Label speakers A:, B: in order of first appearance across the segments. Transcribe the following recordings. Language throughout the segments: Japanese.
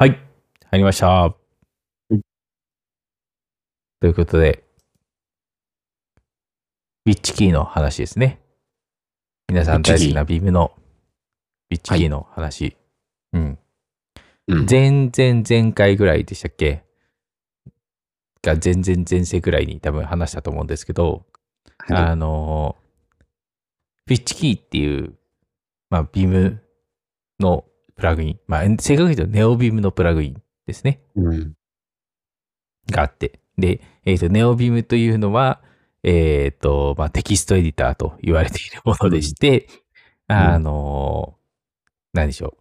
A: はい、入りました。ということで、ウィッチキーの話ですね。皆さん大好きなビームのウィッチキーの話。うん。
B: うん
A: 前々前回ぐらいでしたっけ？が前々前世ぐらいに多分話したと思うんですけど、あの、ウィッチキーっていう、まあ、ビームのプラグイン、まあ、正確に言うとネオビームのプラグインですね。
B: うん。
A: があって。で、えっ、と、ネオビームというのは、えっ、と、まあ、テキストエディターと言われているものでして、
B: ん
A: あの、何でしょう。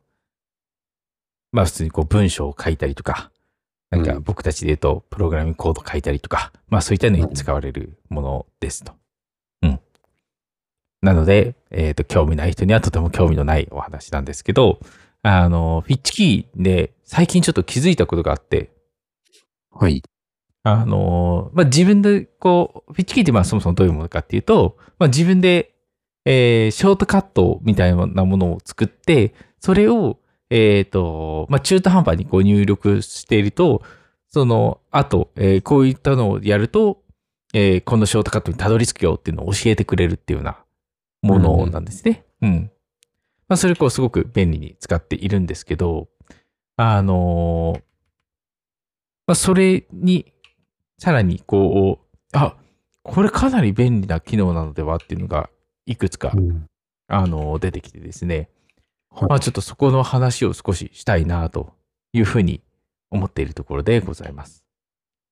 A: まあ、普通にこう文章を書いたりとか、なんか
B: うん
A: 僕たちで言うと、プログラミングコード書いたりとか、まあ、そういったのに使われるものですと。うん。なので、えっ、と、興味ない人にはとても興味のないお話なんですけど、あの、フィッチキーで最近ちょっと気づいたことがあって、
B: はい。
A: あのーまあ、自分でこう、フィッチキーってまあそもそもどういうものかっていうと、まあ、自分で、えーショートカットみたいなものを作って、それを、えっ、と、まあ、中途半端にこう入力していると、その後、えーこういったのをやると、えーこのショートカットにたどり着くよっていうのを教えてくれるっていうようなものなんですね。うん。まあ、それこうすごく便利に使っているんですけど、あのーまあ、それに、さらにこう、あ、これかなり便利な機能なのではっていうのが、いくつか、
B: うん。
A: あの、出てきてですね。
B: はい
A: まあちょっとそこの話を少ししたいなというふうに思っているところでございます。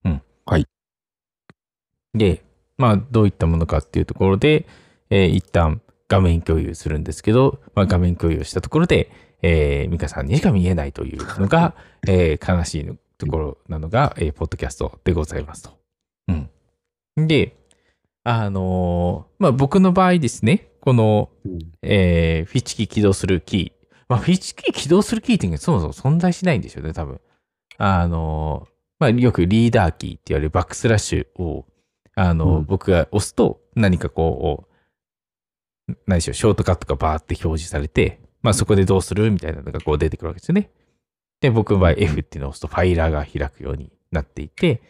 A: うん。
B: はい。
A: で、まあどういったものかっていうところで、えー一旦画面共有するんですけど、まあ画面共有したところで、えー、ミカさんにしか見えないというのが、えー悲しいところなのが、えーポッドキャストでございますと。うん。で、あのーまあ僕の場合ですね、この、
B: うん
A: えーフィッチキー起動するキー。まあ、フィッチキー起動するキーっていうのはそもそも存在しないんですよね、多分。あの、まあ、よくリーダーキーって言われるバックスラッシュを、あの、
B: うん
A: 僕が押すと何かこう、何でしょう、ショートカットがバーって表示されて、まあ、そこでどうするみたいなのがこう出てくるわけですよね。で、僕の場合 F っていうのを押すとファイラーが開くようになっていて、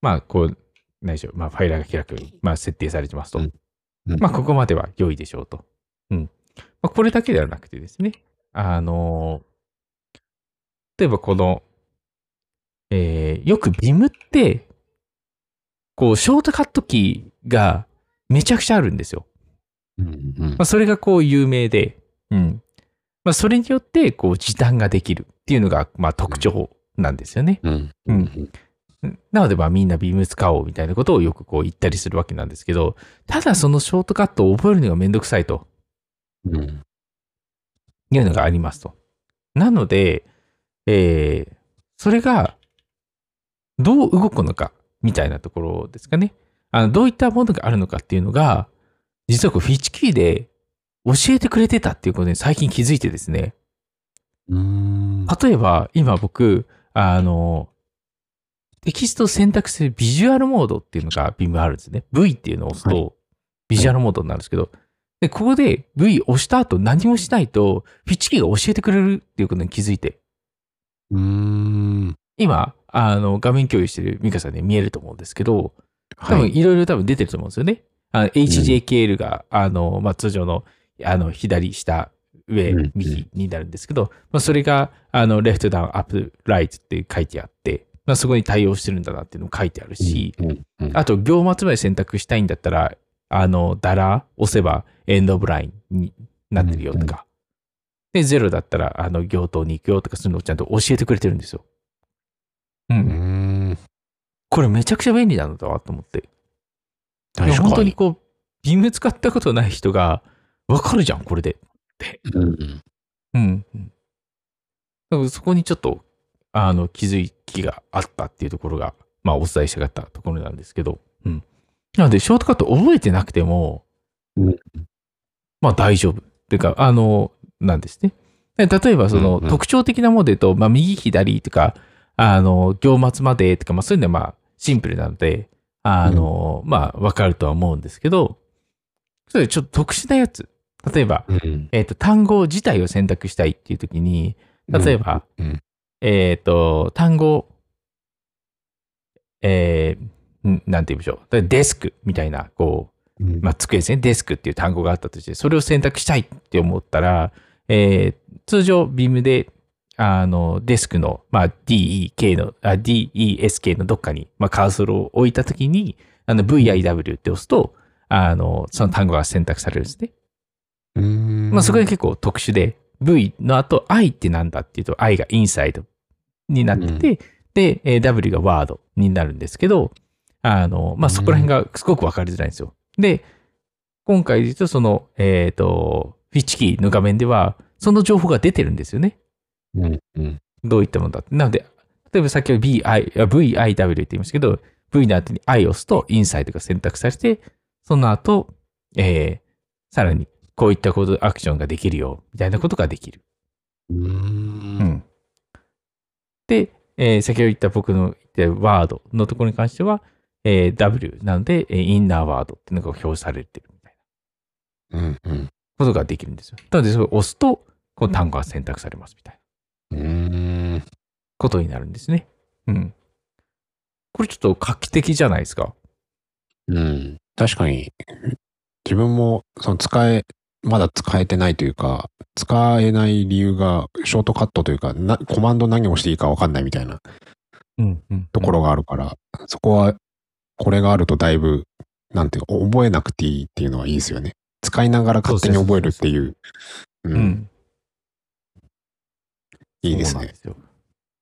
A: まあ、こう、何でしょう、まあ、ファイラーが開くように、まあ、設定されてますと。
B: うんうん
A: まあ、ここまでは良いでしょうと。うん。まあ、これだけではなくてですね、あの例えばこの、えーよくビムって、こう、ショートカットキーがめちゃくちゃあるんですよ。
B: うんうん
A: まあ、それがこう有名で、うん。まあ、それによって、こう、時短ができるっていうのが、まあ、特徴なんですよね。
B: うん
A: うん
B: うん
A: なので、まあみんなビーム使おうみたいなことをよくこう言ったりするわけなんですけど、ただそのショートカットを覚えるのがめんどくさいと
B: うん
A: いうのがありますと。なので、えーそれがどう動くのかみたいなところですかね。あのどういったものがあるのかっていうのが、実はこうフィッチキーで教えてくれてたっていうことに最近気づいてですね。
B: うん
A: 例えば、今僕、あの、テキストを選択するビジュアルモードっていうのがビームあるんですね。V っていうのを押す
B: は
A: と、ビジュアルモードになるんですけど、で、ここで V 押した後何もしないと、フィッチキーが教えてくれるっていうことに気づいて、
B: うん
A: 今、あの、画面共有してるミカさんに見えると思うんですけど、多
B: はい
A: 分いろいろ多分出てると思うんですよね。HJKL が、あの、まあ、通常の、あの、左下、上
B: うん、
A: 右になるんですけど、まあ、それが、あの、レフトダウン、アップ、ライトって書いてあって、まあ、そこに対応してるんだなっていうのも書いてあるし、あと、行末まで選択したいんだったら、あの、ダラ押せば、エンドオブラインになってるよとか。で、ゼロだったら、あの、行頭に行くよとか、そういうのをちゃんと教えてくれてるんですよ。う。
B: うんん
A: これめちゃくちゃ便利なのだわと思って。本当にこう、ビーム使ったことない人が、わかるじゃん、これで。
B: うん
A: うん。うん。そこにちょっと、あの、気づきがあったっていうところが、まあ、お伝えしたかったところなんですけど、うん。なので、ショートカット覚えてなくても、
B: うん
A: まあ、大丈夫。っていうか、あの、なんですね。で例えば、その、特徴的なもので言うと、まあ、右、左とか、あの、行末までとか、まあ、そういうのは、まあ、シンプルなので、あの、まあ、わかるとは思うんですけど、それちょっと特殊なやつ。例えば、
B: うん
A: えっ、と、単語自体を選択したいっていう時に、例えば、
B: うん
A: えっ、と、単語、えーんなんて言うんでしょう。でデスクみたいな、こう、
B: うん
A: まあ、机ですね。デスクっていう単語があったとして、それを選択したいって思ったら、えー通常、ビームで、あの、デスクの、まあ、DEK の、あ DESK のどっかに、まあ、カーソルを置いたときに、あの、VIW って押すと、あの、その単語が選択されるんですね。
B: うーん
A: まあ、そこで結構特殊で、V の後、I ってなんだっていうと、I がインサイドになってて、で、えー W がワードになるんですけど、あの、まあ、そこら辺がすごくわかりづらいんですよ。で、今回で言うと、その、えっ、と、フィッチキーの画面では、その情報が出てるんですよね。
B: うんうん
A: どういったものだって。なので、例えば先ほど BI、あ VIW って言いましたけど、V の後に I を押すと、インサイドが選択されて、その後、えー、さらに、こういったこと、アクションができるよ、みたいなことができる。
B: うー
A: うんん。で、えー先ほど言った僕の言ったワードのところに関しては、えー W なので、えーインナーワードっていうのが表示されてるみたいな
B: うんうん
A: ことができるんですよ。なので、それを押すと、この単語が選択されますみたいな
B: うーん
A: ことになるんですね。うん。これちょっと画期的じゃないですか？
B: うん確かに自分もその使えまだ使えてないというか使えない理由がショートカットというかなコマンド何を押していいか分かんないみたいな。ところがあるから、そこはこれがあるとだいぶなんていうか覚えなくていいっていうのはいいですよね使いながら勝手に覚えるっていうう
A: うんん。
B: いいですね
A: すよ。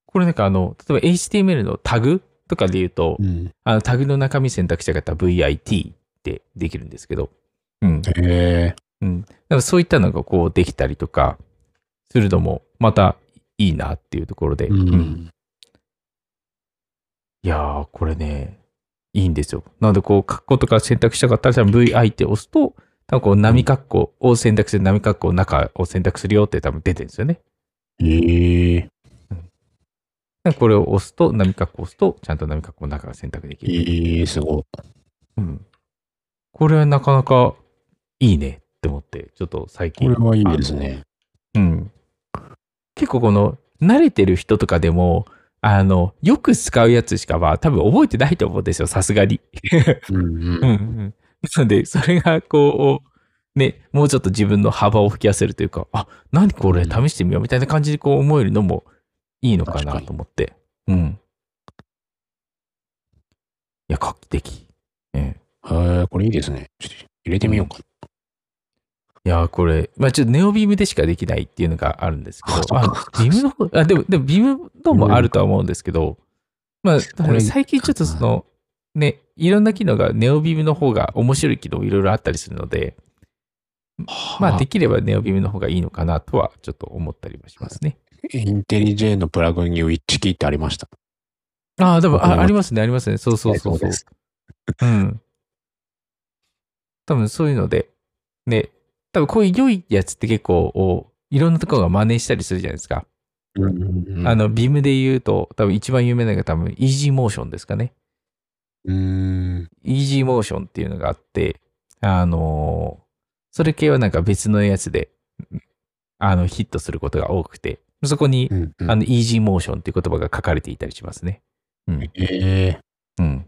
A: これなんかあの、例えば HTML のタグとかで言うと、
B: うん
A: あのタグの中身選択したかったら VIT ってできるんですけど、うん。
B: へえ
A: うん。だからそういったのがこうできたりとかするのもまたいいなっていうところで、
B: う
A: うん
B: ん
A: いやー、これね、いいんですよ。なのでこう、括弧とか選択したかったら VI って押すと、多分こう波括弧を選択する波括弧中を選択するよって多分出てるんですよね。
B: へえ
A: でこれを押すと、波括弧を押すと、ちゃんと波括弧の中が選択できる。
B: ええすごい
A: うん。これはなかなかいいねって思って、ちょっと最近。
B: これはいいですね
A: うん。結構この、慣れてる人とかでも、あの、よく使うやつしかは多分覚えてないと思うんですよ、さすがに。
B: うんうん
A: うんうん。なので、それがこう、ね、もうちょっと自分の幅を吹き出せるというか、あ、何これ試してみようみたいな感じでこう思えるのもいいのかなと思って。うん。いや、画期的。ええ
B: へえ、これいいですね。ちょっと入れてみようか。
A: いやー、これ、まあちょっとネオビームでしかできないっていうのがあるんですけど、
B: あ
A: ビームの方、あ、でも、でもビームのもあるとは思うんですけど、まあ、最近ちょっとその、ね、いろんな機能がネオビームの方が面白い機能いろいろあったりするので、まあできればネオビームの方がいいのかなとはちょっと思ったりはしますね。
B: インテリジェのプラグインにウィッチキーってありました？
A: ああ、でも、
B: 僕も
A: あありますね、ありますね。そうそうそうそう。
B: です。
A: うん。多分そういうので、ね、多分こういう良いやつって結構、おいろんなところが真似したりするじゃないですか。
B: うんうんうん
A: あの、ビームで言うと、多分一番有名なのが多分、イージーモーションですかね。
B: うーん。
A: イージーモーションっていうのがあって、あのーそれ系はなんか別のやつで、あの、ヒットすることが多くて、そこに
B: う、んうん
A: あの、イージーモーションっていう言葉が書かれていたりしますね。うん。
B: ええ
A: うん。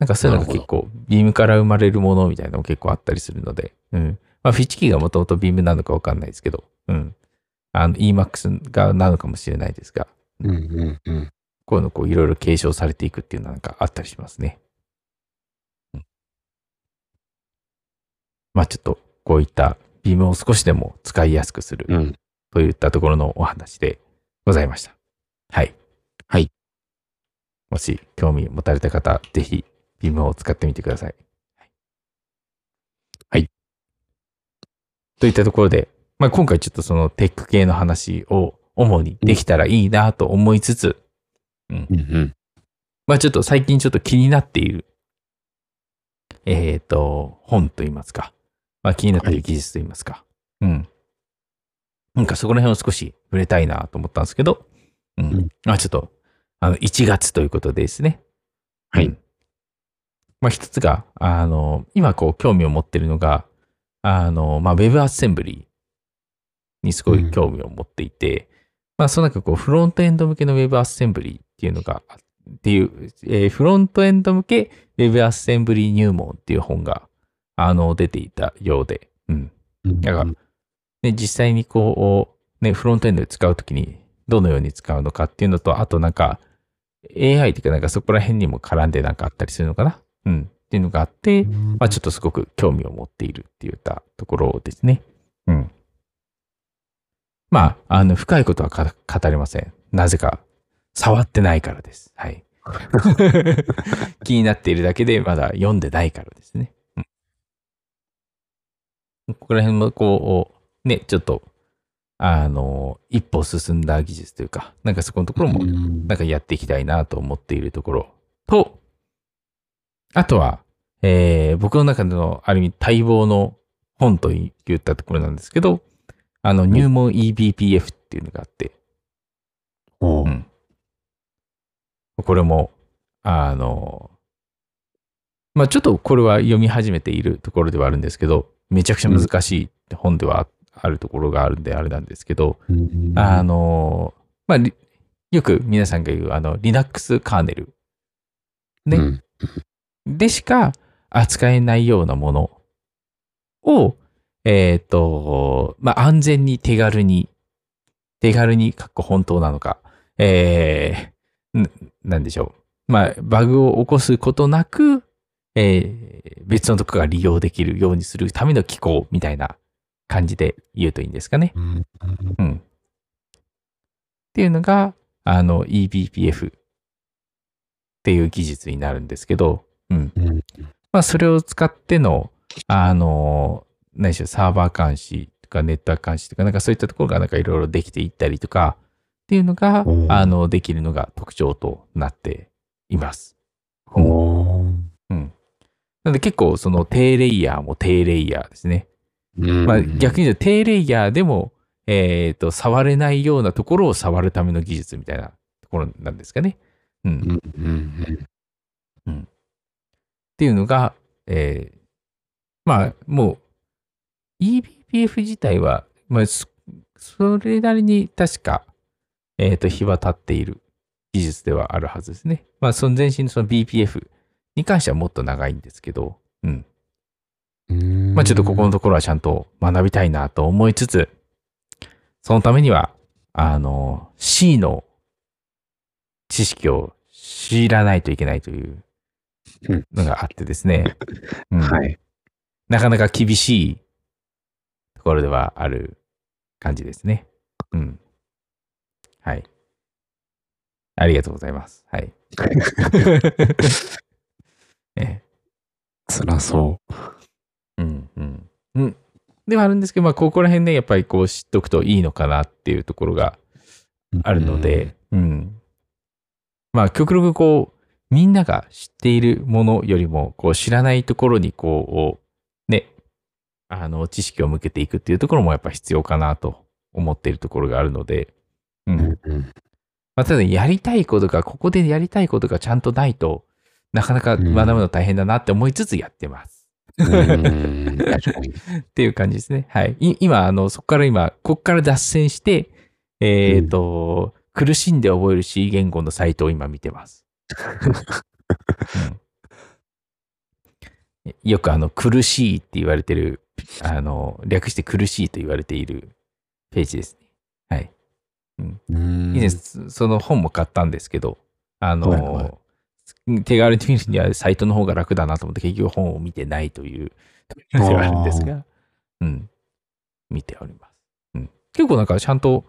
A: なんかそういうのが結構、ビームから生まれるものみたいなのも結構あったりするので、うん。まあ、フィッチキーがもともとビームなのかわかんないですけど、うん。あの、EMAX がなのかもしれないですが、
B: うんうんうん。
A: こういうのこういろいろ継承されていくっていうのはなんかあったりしますね。うんまあちょっとこういったビームを少しでも使いやすくする
B: うん。
A: といったところのお話でございました。はい。
B: はい。
A: もし興味持たれた方、ぜひビームを使ってみてください。
B: はい。
A: といったところで、まあ今回ちょっとそのテック系の話を主にできたらいいなと思いつつ、
B: うんうん。
A: まあちょっと最近ちょっと気になっている、えっ、と、本といいますか、まあ気になっている技術といいますか、うん。なんかそこら辺を少し触れたいなと思ったんですけど、うん。
B: うん。
A: まあちょっと、あの、1月ということでですね。
B: はい。
A: うん。まあ一つが、あの、今こう興味を持ってるのが、あの、まあ Web アッセンブリにすごい興味を持っていて、まあ、その中こう、フロントエンド向けの Web アッセンブリーっていうのが、っていう、えーフロントエンド向け Web アッセンブリー入門っていう本が、あの、出ていたようで、うん。だから、ね、実際にこう、ね、フロントエンドで使うときにどのように使うのかっていうのと、あとなんか AI っていうかなんかそこら辺にも絡んでなんかあったりするのかな？うん。っていうのがあって、まあちょっとすごく興味を持っているって言ったところですね。うん。まあ、あの、深いことはか語れません。なぜか、触ってないからです。はい。気になっているだけで、まだ読んでないからですね。うん、ここら辺も、こう、ね、ちょっと、あの、一歩進んだ技術というか、なんかそこのところも、なんかやっていきたいなと思っているところ。と、あとは、えー僕の中でのある意味待望の本と言ったところなんですけど、あの、入門 eBPF っていうのがあって、うん。これも、あの、まあちょっとこれは読み始めているところではあるんですけど、めちゃくちゃ難しい本ではあるところがあるんであれなんですけど、
B: うん
A: あの、まあ、りよく皆さんが言う、あの、Linux カーネル。ね。
B: うん
A: でしか扱えないようなものを、えっ、と、まあ、安全に手軽に、手軽に、かっこ本当なのか、えー、んなんでしょう。まあ、バグを起こすことなく、えー別のとこが利用できるようにするための機構みたいな感じで言うといいんですかね。
B: うん
A: うん。っていうのが、あの、eBPF っていう技術になるんですけど、うん。
B: うん
A: まあ、それを使っての、あの、何でしょう、サーバー監視とかネットワーク監視とか、なんかそういったところがなんかいろいろできていったりとか、っていうのがあの、できるのが特徴となっています。
B: おー
A: なので結構その低レイヤーも低レイヤーですね。
B: うん
A: まあ、逆に言うと低レイヤーでも、えっ、と、触れないようなところを触るための技術みたいなところなんですかね。うん。っ
B: うんうん
A: ていうのが、えーまあ、もう、eBPF 自体は、まあ、そそれなりに確か、えっ、と、日は経っている技術ではあるはずですね。まあ、その前身のその BPF に関してはもっと長いんですけど、うん。
B: うん
A: まあちょっとここのところはちゃんと学びたいなと思いつつ、そのためには、あの、C の知識を知らないといけないという
B: うん
A: のがあってですね。うん
B: はい。
A: なかなか厳しいところではある感じですね。うん。はい。ありがとうございます。はい。ええ
B: 辛そ
A: うんうん。うん。ではあるんですけど、まあ、ここら辺ね、やっぱりこう知っとくといいのかなっていうところが
B: う。
A: あるので、うん。まあ、極力こう、みんなが知っているものよりも、こう、知らないところに、こう、ね、あの、知識を向けていくっていうところもやっぱ必要かなと思っているところがあるので、う。
B: うんんうん
A: まあ、ただやりたいことが、ここでやりたいことがちゃんとないとなかなか学ぶの大変だなって思いつつやってます。っていう感じですね。はい。い今、あの、そこから今、ここから脱線して、えっ、と、苦しんで覚える C 言語のサイトを今見てます。うんよくあの、苦しいって言われてる、あの、略して苦しいと言われているページですね。はい。
B: うん
A: 以前、そその本も買ったんですけど、あの、
B: はいは
A: 手軽に見るにはサイトの方が楽だなと思って結局本を見てないというではあるんですが、うん、見ております。うん、結構なんかちゃんと、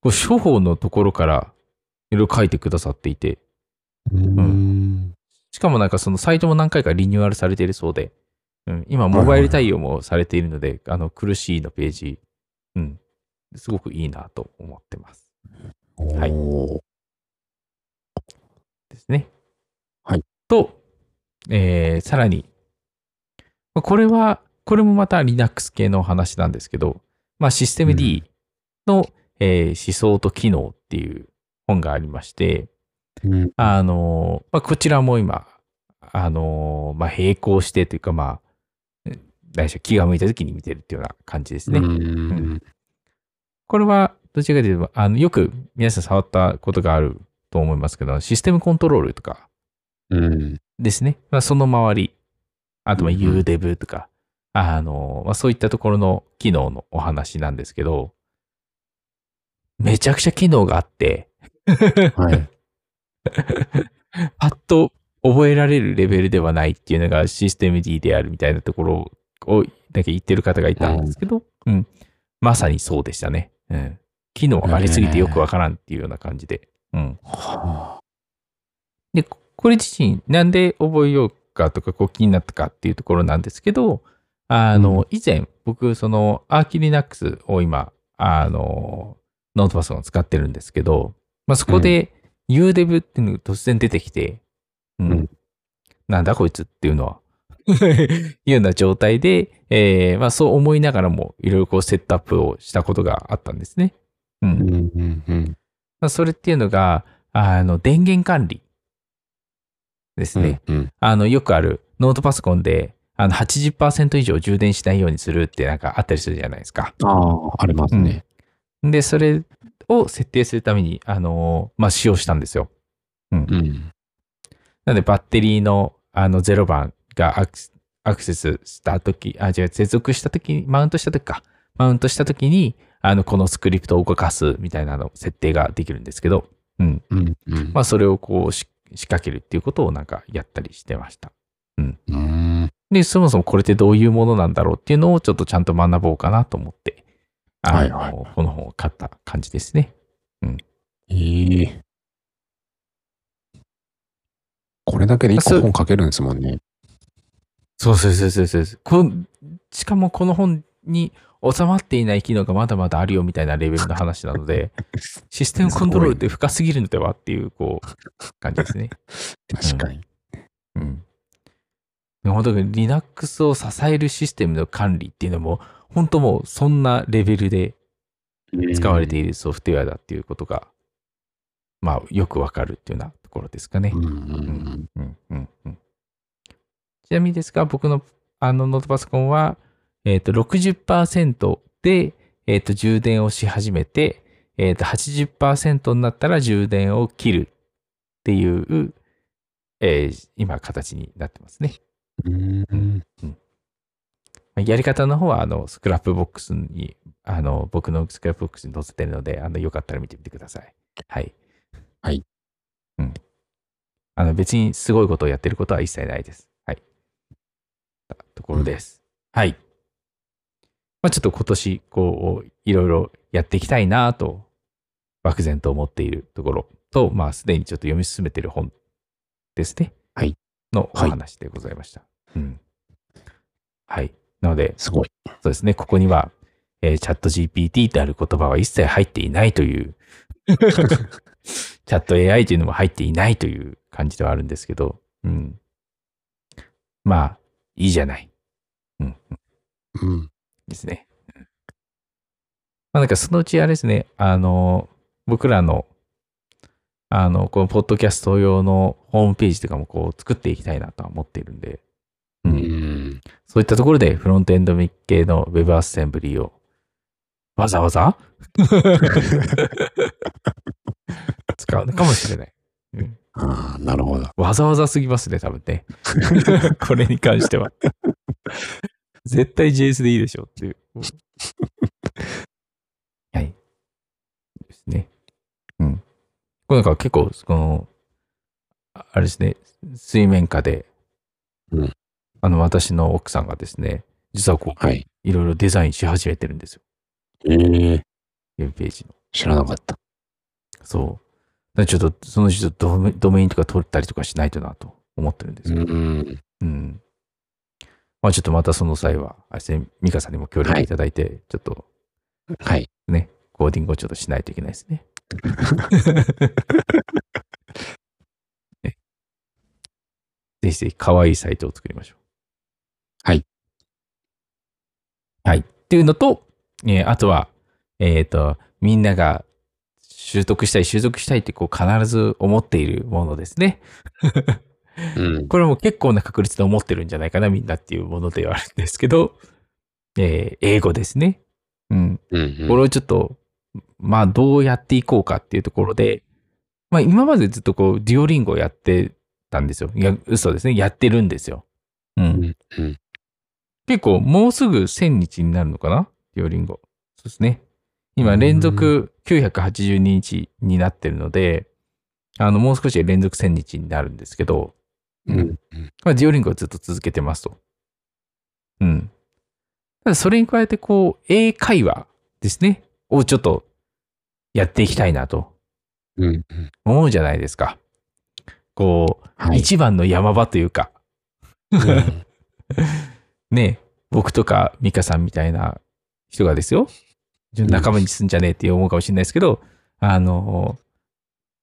A: こう処方のところからいろいろ書いてくださっていて、
B: うん。
A: しかもなんかそのサイトも何回かリニューアルされているそうで、うん、今モバイル対応もされているので、あの苦しいのページ、うん、すごくいいなと思ってます。はい。ですね。
B: はい。
A: と、えーさらに、まあこれは、これもまた Linux 系の話なんですけど、まあ、システム D の、えー思想と機能っていう本がありまして、
B: うん
A: あのーまあ、こちらも今、あのーまあ、並行してというか、まあ、何でし気が向いた時に見てるっていうような感じですね。
B: うん
A: これは、どちらかというと、あの、よく皆さん触ったことがあると思いますけど、システムコントロールとか
B: うん。
A: ですね。まあ、その周り、あと、まあ、
B: うんうん
A: UDEV とか、あの、まあ、そういったところの機能のお話なんですけど、めちゃくちゃ機能があって、
B: はい。
A: パッと覚えられるレベルではないっていうのがシステム D であるみたいなところをだけ言ってる方がいたんですけど、うん。まさにそうでしたね。うん。機能ありすぎてよくわからんっていうような感じで。うん。
B: は
A: で、ここれ自身なんで覚えようかとかこう気になったかっていうところなんですけど、あの、以前僕そのアーキリナックスを今、あの、ノートパソコンを使ってるんですけど、まあ、そこで UDEV っていうのが突然出てきて、うん。
B: うん
A: なんだこいつっていうのは、いうような状態で、えーまあそう思いながらもいろいろこうセットアップをしたことがあったんですね。うん。
B: うんうんうん。
A: まあ、それっていうのが、あの、電源管理ですね。
B: うん。
A: あの、よくあるノートパソコンで、あの、80%以上充電しないようにするってなんかあったりするじゃないですか。
B: ああ、ありますね。
A: で、それを設定するために、あの、まあ、使用したんですよ。
B: うん。
A: なので、バッテリーの、あの、0番がアクセアクセスしたとき、あ、違う、接続したとき、マウントしたときか。マウントしたときに、あの、このスクリプトを動かすみたいなの設定ができるんですけど、うん。
B: うん。うん。
A: まあ、それをこうし仕掛けるっていうことをなんかやったりしてました。
B: うん。
A: で、そもそもこれってどういうものなんだろうっていうのをちょっとちゃんと学ぼうかなと思って、あの、
B: はいはい
A: この本を買った感じですね。
B: いい。これだけで一個本書けるんですもんね。
A: そうそうそうそうそうこんしかもこの本に収まっていない機能がまだまだあるよみたいなレベルの話なので、システムコントロールって深すぎるのではっていう、こう、感じですね。
B: 確かに。
A: うん。で本当に Linux を支えるシステムの管理っていうのも、本当もうそんなレベルで使われているソフトウェアだっていうことが、まあ、よくわかるっていうようなところですかね。
B: うんうん
A: うんうんうんうんちなみにですが、僕のあのノートパソコンは、えっ、と、60%で、えっ、と、充電をし始めて、えっ、と、80%になったら充電を切るっていう、えー今、形になってますね。
B: うん。
A: やり方の方は、あの、 Scrapbox に、あの、僕の Scrapbox に載せてるので、あの、よかったら見てみてください。はい。
B: はい。
A: うん。あの、別にすごいことをやってることは一切ないです。はい。ところです。はい。まあ、ちょっと今年、こう、いろいろやっていきたいなと、漠然と思っているところと、まあ、すでにちょっと読み進めている本ですね。
B: はい。
A: のお
B: はい
A: 話でございました。うん。はい。なので、
B: すごい。
A: そうですね、ここには、えーチャット GPT である言葉は一切入っていないという、チャット AI というのも入っていないという感じではあるんですけど、うん。まあ、いいじゃない。うん。
B: うん。
A: ですね。うんまあなんかそのうちあれですね、あの、僕らの、あの、このポッドキャスト用のホームページとかもこう作っていきたいなとは思っているんで、う
B: うんん。
A: そういったところでフロントエンド系の Web アッセンブリーをわざわざ？使うのかもしれない。うん
B: ああ、なるほど。
A: わざわざすぎますね、多分ね。これに関しては。絶対 JS でいいでしょっていう。はい。ですね。うん。これなんか結構、この、ああれですね、水面下で、
B: うん
A: あの、私の奥さんがですね、実はこう、
B: はい。
A: いろいろデザインし始めてるんですよ。
B: ええ
A: ウェブページの。
B: 知らなかった。
A: そう。ちょっと、そのうちちょっとドメドメインとか取ったりとかしないとなと思ってるんですよ。
B: ん。
A: うん。まあちょっとまたその際は、あれですね、ミカさんにも協力いただいて、ちょっと
B: はい。
A: ね、コーディングをちょっとしないといけないですね。ねぜひぜひ可愛いサイトを作りましょう。
B: はい。
A: はい。っていうのと、えーあとは、えっ、と、みんなが習得したい、習得したいってこう必ず思っているものですね。
B: うん。
A: これも結構な確率で思ってるんじゃないかな、みんなっていうものではあるんですけど、えー英語ですね。うん。
B: うん。
A: これをちょっとまあ、どうやっていこうかっていうところで、まあ、今までずっとこう、デュオリンゴをやってたんですよ。いや、嘘ですね。やってるんですよ。うん結構、もうすぐ1000日になるのかな？デュオリンゴ。そうですね。今、連続982日になってるので、あの、もう少しで連続1000日になるんですけど、
B: うん。うん。
A: まあ、デュオリンゴをずっと続けてますと。うん。ただ、それに加えて、こう、英会話ですね。をちょっとやっていきたいなと。
B: うん。うん
A: 思うじゃないですか。こう、
B: はい。
A: 一番の山場というか、
B: うん。
A: ね、僕とかミカさんみたいな人がですよ、仲間にすんじゃねえって思うかもしれないですけど、あの、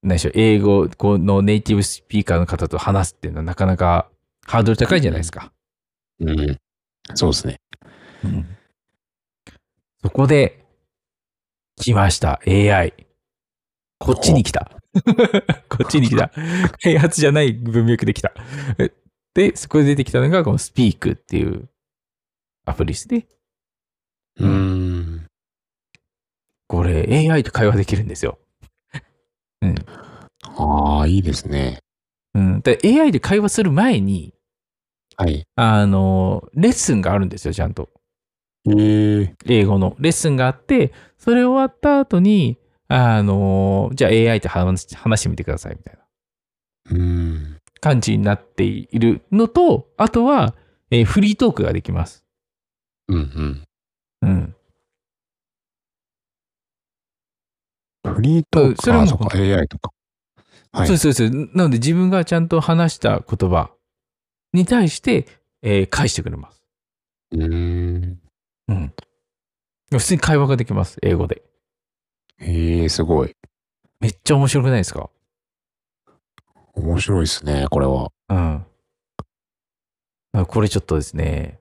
A: 何でしょう、英語のネイティブスピーカーの方と話すっていうのはなかなかハードル高いじゃないですか。
B: うんそうですね。
A: うんそこで、来ました、AI。こっちに来た。こっちに来た。開発じゃない文脈で来た。えで、そこで出てきたのが、このスピークっていうアプリですね。
B: うーん。
A: これ AI と会話できるんですよ。うん。
B: ああ、いいですね。
A: うん。で AI で会話する前に、
B: はい。
A: あの、レッスンがあるんですよ、ちゃんと。
B: ええ
A: 英語のレッスンがあって、それ終わった後に、あの、じゃあ AI と話し話してみてください、みたいな
B: うーん。
A: 感じになっているのと、あとは、えーフリートークができます。
B: うん
A: うん。
B: うん。フリートーク
A: それ
B: そっか、AI とか。はい。
A: そうですそうです。なので自分がちゃんと話した言葉に対して、えー返してくれます。
B: うーん。
A: うん。普通に会話ができます、英語で。
B: ええすごい。
A: めっちゃ面白くないですか？
B: 面白いですね、これは。
A: うん。あこれちょっとですね、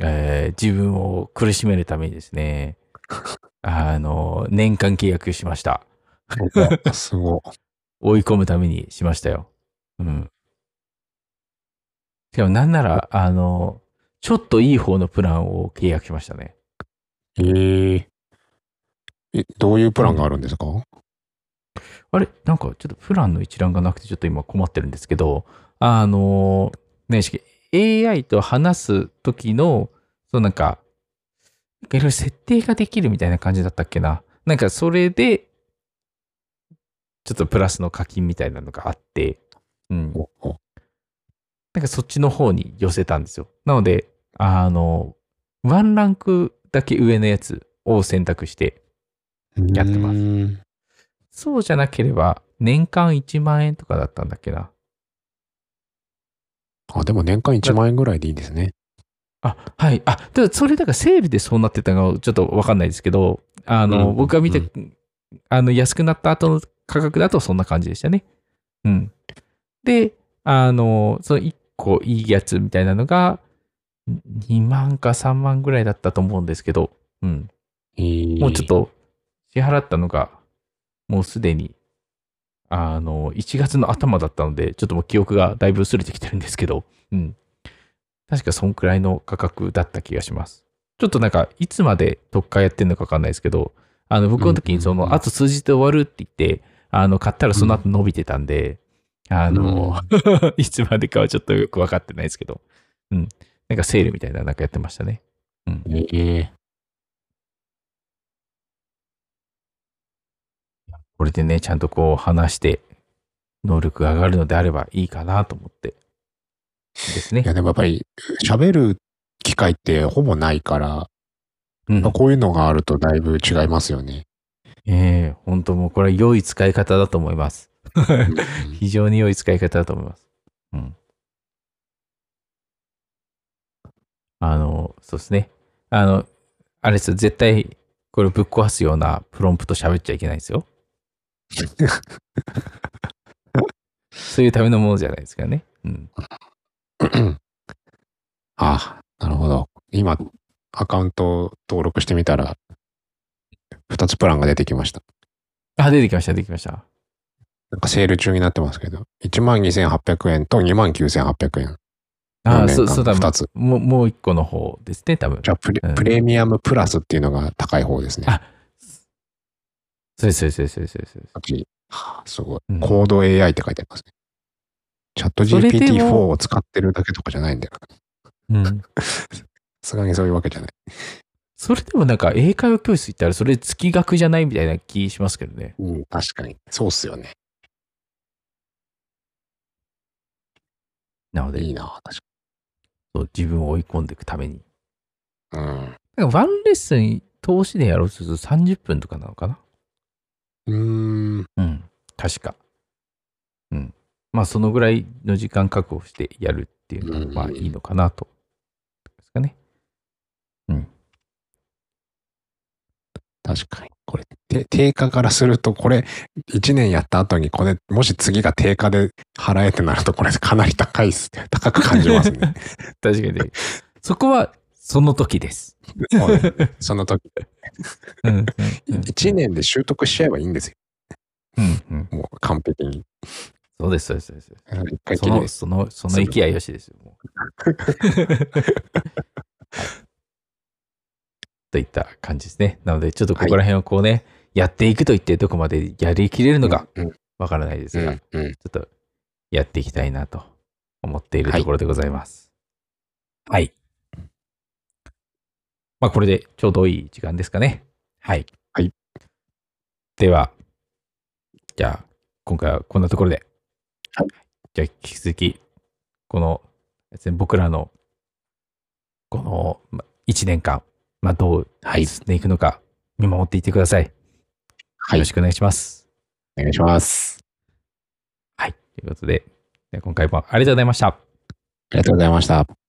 A: えー自分を苦しめるためにですね、あの、年間契約しました。
B: すご
A: 追い込むためにしましたよ。うん。しかもなんなら、あの、ちょっといい方のプランを契約しましたね。
B: い。えええ、どういうプランがあるんですか、
A: あれ？なんかちょっとプランの一覧がなくてちょっと今困ってるんですけど、あの、ね、し AI と話す時の、そうなんか、いろいろ設定ができるみたいな感じだったっけな。なんかそれで、ちょっとプラスの課金みたいなのがあって、うん。なんかそっちの方に寄せたんですよ。なので、あの、ワンランクだけ上のやつを選択して、やってますそうじゃなければ年間1万円とかだったんだっけな。
B: あ、でも年間1万円ぐらいでいいんですね。
A: あ、はい。あ、ただそれだからセールでそうなってたのかちょっとわかんないですけど、あの、
B: うん
A: 僕が見て、
B: う
A: あの、安くなった後の価格だとそんな感じでしたね。うん。で、あの、その1個いいやつみたいなのが、2万か3万ぐらいだったと思うんですけど、うん。
B: えー
A: もうちょっ。と支払ったのが、もうすでに、あの、1月の頭だったので、ちょっともう記憶がだいぶ薄れてきてるんですけど、うん。確かそんくらいの価格だった気がします。ちょっとなんか、いつまで特価やってんのかわかんないですけど、あの、僕の時にその、あと数日で終わるって言って、あの、買ったらその後伸びてたんで、あの、いつまでかはちょっとよくわかってないですけど、うん。なんかセールみたいななんかやってましたね。
B: ええ
A: これでね、ちゃんとこう話して、能力が上がるのであればいいかなと思って。ですね
B: い。や、でもやっぱり、喋る機会ってほぼないから、
A: うん。
B: こういうのがあるとだいぶ違いますよね。
A: ええ本当もうこれは良い使い方だと思います。
B: うん
A: 非常に良い使い方だと思います。うん。あの、そうですね。あの、あれですよ、絶対、これぶっ壊すようなプロンプト喋っちゃいけないですよ。そういうためのものじゃないですかね。うん。
B: あ、なるほど。今、アカウントを登録してみたら、2つプランが出てきました。
A: あ、出てきました、出てきました。
B: なんかセール中になってますけど、12,800円と29,800円。
A: あ、
B: 四年間
A: そう、そうだ、
B: 二つ
A: もう、もう一個の方ですね、多分。
B: じゃあプレ、
A: うん
B: プレミアムプラスっていうのが高い方ですね。
A: あそうです、そうです、そうです、そうです。
B: こっすごい。
A: うん
B: コード AI って書いてありますね。チャット
A: それで
B: GPT-4
A: も
B: を使ってるだけとかじゃないんだよ
A: うん。
B: すがにそういうわけじゃない。
A: それでもなんか英会話教室行ったらそれ月額じゃないみたいな気しますけどね。
B: うん、確かに。そうっすよね。
A: なので、
B: いいな、確
A: そう自分を追い込んでいくために。
B: かに。
A: なんかワンレッスン通しでやろうとすると30分とかなのかな？
B: うん。うーん。
A: うん。確か。うん。まあそのぐらいの時間確保してやるっていうの
B: うん
A: はまあいいのかなと。ですかね。うん。
B: 確かに。これ、て定価からすると、これ、1年やった後に、これ、もし次が定価で払えってなると、これかなり高いっすね。高く感じますね。
A: 確かにね。そこはその時です。
B: その時、
A: うん。うん。
B: 1年で習得しちゃえばいいんですよ。
A: うん。うん。
B: もう完璧に。
A: そうです、そうです、そうです。その。その、その勢いよしですよ。といった感じですね。なので、ちょっとここら辺をこうね、やっていくといってどこまでやりきれるのか
B: うん、
A: わからないですが、
B: うん、うん。
A: ちょっとやっていきたいなと思っているところでございます。はい。まあ、これでちょうどいい時間ですかね。はい。
B: はい。
A: では、じゃあ、今回はこんなところで。
B: はい。
A: じゃあ、引き続き、この、僕らの、この、ま1年間、まあ、どう
B: はい。
A: 進んでいくのか、見守っていってください。よ
B: はい
A: ろし。くお願いします。
B: お願いします。
A: はい。ということで、今回もありがとうございました。
B: ありがとうございました。